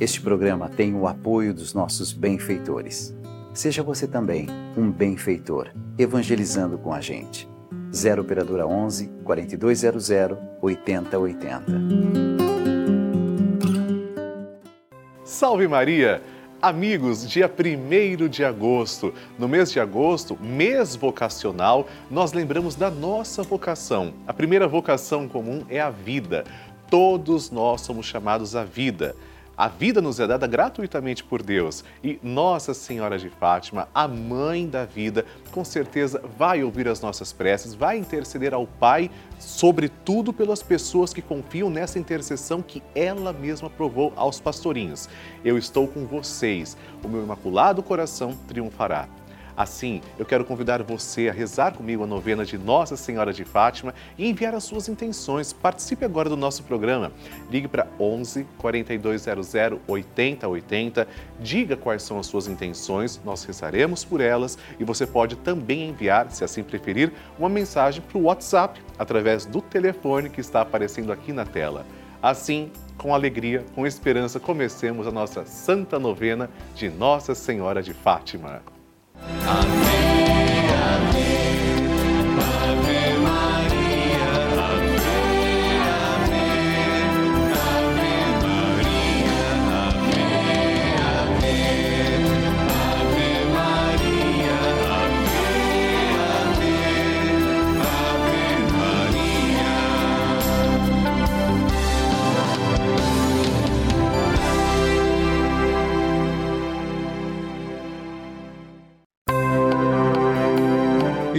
Este programa tem o apoio dos nossos benfeitores. Seja você também um benfeitor, evangelizando com a gente. 0 Operadora 11 4200 8080. Salve Maria! Amigos, dia 1 de agosto, no mês de agosto, mês vocacional, nós lembramos da nossa vocação. A primeira vocação comum é a vida. Todos nós somos chamados à vida. A vida nos é dada gratuitamente por Deus e Nossa Senhora de Fátima, a mãe da vida, com certeza vai ouvir as nossas preces, vai interceder ao Pai, sobretudo pelas pessoas que confiam nessa intercessão que ela mesma provou aos pastorinhos. Eu estou com vocês, o meu imaculado coração triunfará. Assim, eu quero convidar você a rezar comigo a novena de Nossa Senhora de Fátima e enviar as suas intenções. Participe agora do nosso programa. Ligue para 11 4200 8080. Diga quais são as suas intenções, nós rezaremos por elas e você pode também enviar, se assim preferir, uma mensagem para o WhatsApp através do telefone que está aparecendo aqui na tela. Assim, com alegria, com esperança, comecemos a nossa santa novena de Nossa Senhora de Fátima. Amém,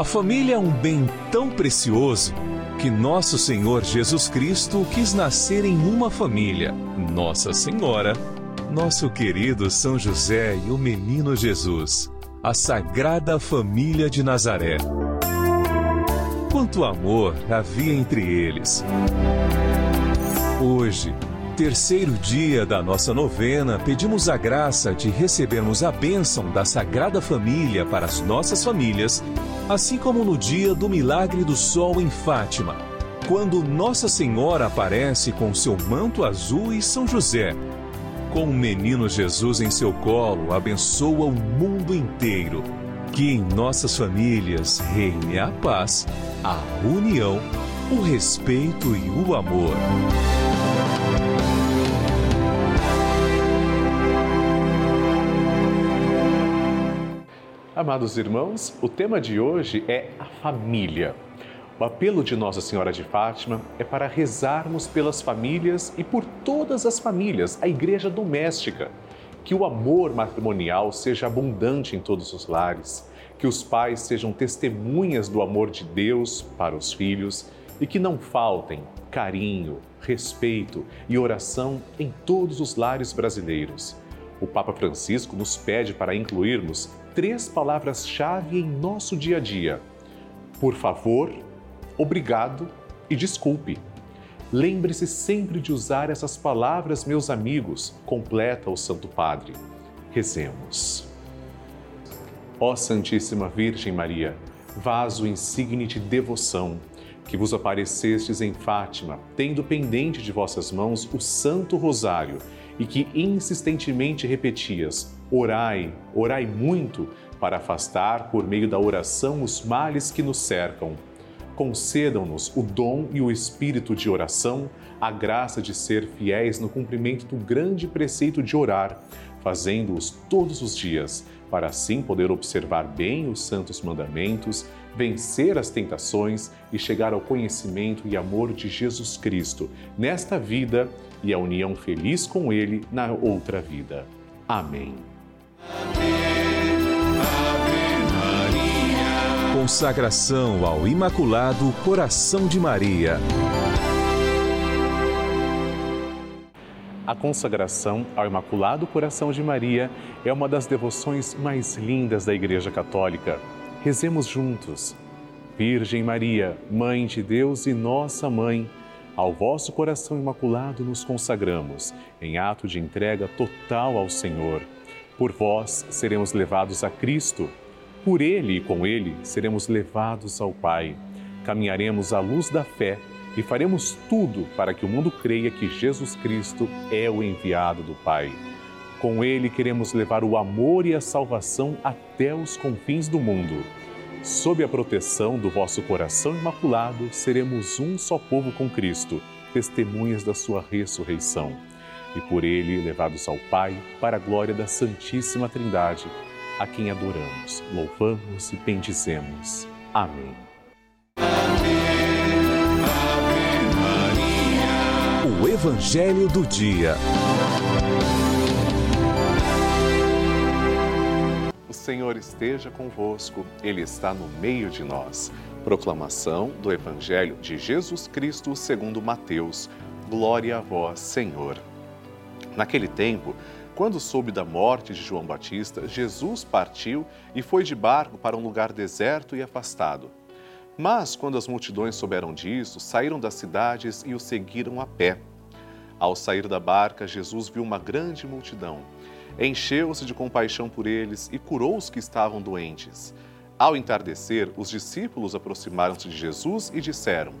A família é um bem tão precioso que nosso Senhor Jesus Cristo quis nascer em uma família, Nossa Senhora, nosso querido São José e o menino Jesus, a Sagrada Família de Nazaré. Quanto amor havia entre eles. Hoje, terceiro dia da nossa novena, pedimos a graça de recebermos a bênção da Sagrada Família para as nossas famílias, assim como no dia do milagre do sol em Fátima, quando Nossa Senhora aparece com seu manto azul e São José. Com o menino Jesus em seu colo, abençoa o mundo inteiro. Que em nossas famílias reine a paz, a união, o respeito e o amor. Amados irmãos, o tema de hoje é a família. O apelo de Nossa Senhora de Fátima é para rezarmos pelas famílias e por todas as famílias, a igreja doméstica. Que o amor matrimonial seja abundante em todos os lares, que os pais sejam testemunhas do amor de Deus para os filhos e que não faltem carinho, respeito e oração em todos os lares brasileiros. O Papa Francisco nos pede para incluirmos três palavras-chave em nosso dia a dia: por favor, obrigado e desculpe. Lembre-se sempre de usar essas palavras, meus amigos, completa o Santo Padre. Rezemos. Ó Santíssima Virgem Maria, vaso insigne de devoção, que vos aparecestes em Fátima, tendo pendente de vossas mãos o Santo Rosário e que insistentemente repetias: Orai, orai muito, para afastar, por meio da oração, os males que nos cercam. Concedam-nos o dom e o espírito de oração, a graça de ser fiéis no cumprimento do grande preceito de orar, fazendo-os todos os dias, para assim poder observar bem os santos mandamentos, vencer as tentações e chegar ao conhecimento e amor de Jesus Cristo nesta vida e a união feliz com Ele na outra vida. Amém. Consagração ao Imaculado Coração de Maria. A consagração ao Imaculado Coração de Maria é uma das devoções mais lindas da Igreja Católica. Rezemos juntos. Virgem Maria, Mãe de Deus e nossa Mãe, ao vosso coração imaculado nos consagramos, em ato de entrega total ao Senhor. Por vós seremos levados a Cristo, por Ele e com Ele seremos levados ao Pai. Caminharemos à luz da fé e faremos tudo para que o mundo creia que Jesus Cristo é o enviado do Pai. Com Ele queremos levar o amor e a salvação até os confins do mundo. Sob a proteção do vosso coração imaculado, seremos um só povo com Cristo, testemunhas da sua ressurreição. E por ele levados ao Pai, para a glória da Santíssima Trindade, a quem adoramos, louvamos e bendizemos. Amém. O Evangelho do Dia. Senhor esteja convosco, Ele está no meio de nós. Proclamação do Evangelho de Jesus Cristo segundo Mateus. Glória a vós, Senhor. Naquele tempo, quando soube da morte de João Batista, Jesus partiu e foi de barco para um lugar deserto e afastado. Mas, quando as multidões souberam disso, saíram das cidades e o seguiram a pé. Ao sair da barca, Jesus viu uma grande multidão encheu-se de compaixão por eles e curou os que estavam doentes. Ao entardecer, os discípulos aproximaram-se de Jesus e disseram: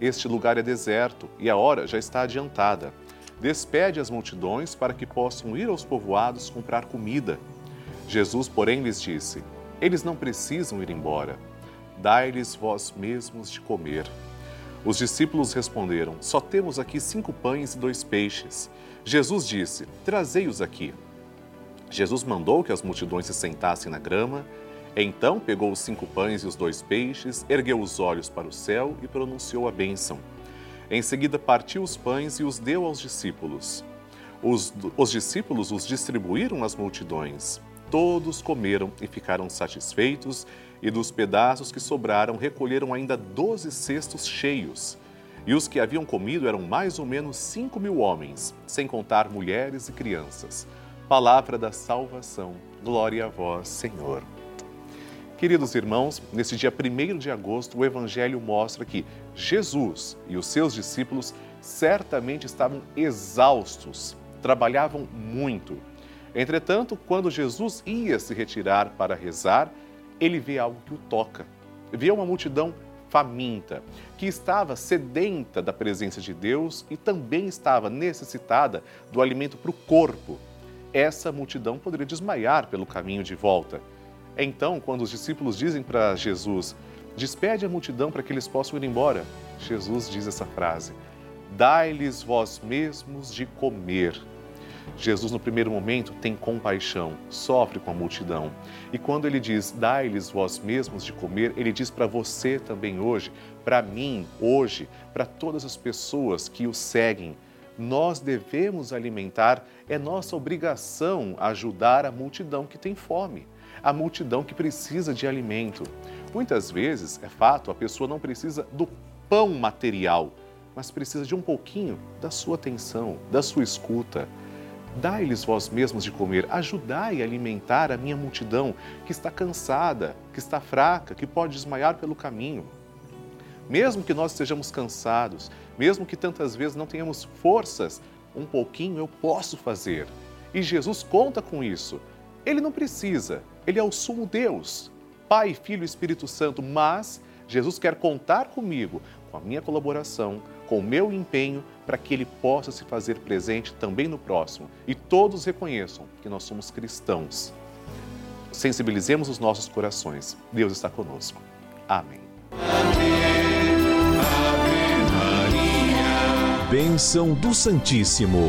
Este lugar é deserto e a hora já está adiantada. Despede as multidões para que possam ir aos povoados comprar comida. Jesus, porém, lhes disse: Eles não precisam ir embora. dai-lhes vós mesmos de comer. Os discípulos responderam: Só temos aqui cinco pães e dois peixes. Jesus disse: Trazei-os aqui. Jesus mandou que as multidões se sentassem na grama. Então pegou os cinco pães e os dois peixes, ergueu os olhos para o céu e pronunciou a bênção. Em seguida, partiu os pães e os deu aos discípulos. Os, os discípulos os distribuíram às multidões. Todos comeram e ficaram satisfeitos, e dos pedaços que sobraram recolheram ainda doze cestos cheios. E os que haviam comido eram mais ou menos cinco mil homens, sem contar mulheres e crianças. Palavra da salvação. Glória a vós, Senhor. Queridos irmãos, nesse dia 1 de agosto, o Evangelho mostra que Jesus e os seus discípulos certamente estavam exaustos, trabalhavam muito. Entretanto, quando Jesus ia se retirar para rezar, ele vê algo que o toca. Vê uma multidão faminta, que estava sedenta da presença de Deus e também estava necessitada do alimento para o corpo. Essa multidão poderia desmaiar pelo caminho de volta. Então, quando os discípulos dizem para Jesus, despede a multidão para que eles possam ir embora, Jesus diz essa frase: Dai-lhes vós mesmos de comer. Jesus, no primeiro momento, tem compaixão, sofre com a multidão. E quando ele diz, dai-lhes vós mesmos de comer, ele diz para você também hoje, para mim hoje, para todas as pessoas que o seguem. Nós devemos alimentar, é nossa obrigação ajudar a multidão que tem fome a multidão que precisa de alimento. Muitas vezes, é fato, a pessoa não precisa do pão material, mas precisa de um pouquinho da sua atenção, da sua escuta. Dai-lhes vós mesmos de comer, ajudai a alimentar a minha multidão que está cansada, que está fraca, que pode desmaiar pelo caminho. Mesmo que nós estejamos cansados, mesmo que tantas vezes não tenhamos forças, um pouquinho eu posso fazer. E Jesus conta com isso. Ele não precisa, ele é o sumo Deus, Pai, Filho e Espírito Santo, mas Jesus quer contar comigo, com a minha colaboração, com o meu empenho, para que ele possa se fazer presente também no próximo e todos reconheçam que nós somos cristãos. Sensibilizemos os nossos corações. Deus está conosco. Amém. Ave Maria. Bênção do Santíssimo.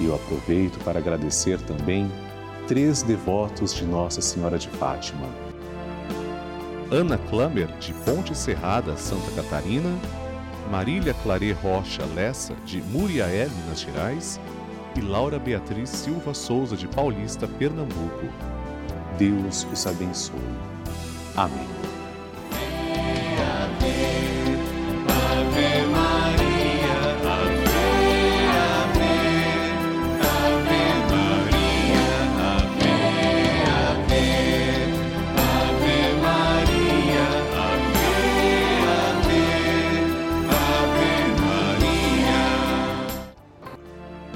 E eu aproveito para agradecer também três devotos de Nossa Senhora de Fátima. Ana Klammer, de Ponte Serrada, Santa Catarina, Marília Clare Rocha Lessa, de Muriaé, Minas Gerais, e Laura Beatriz Silva Souza, de Paulista, Pernambuco. Deus os abençoe. Amém.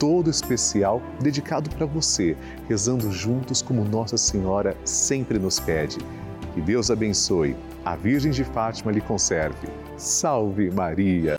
todo especial dedicado para você, rezando juntos como Nossa Senhora sempre nos pede. Que Deus abençoe a Virgem de Fátima lhe conserve. Salve Maria!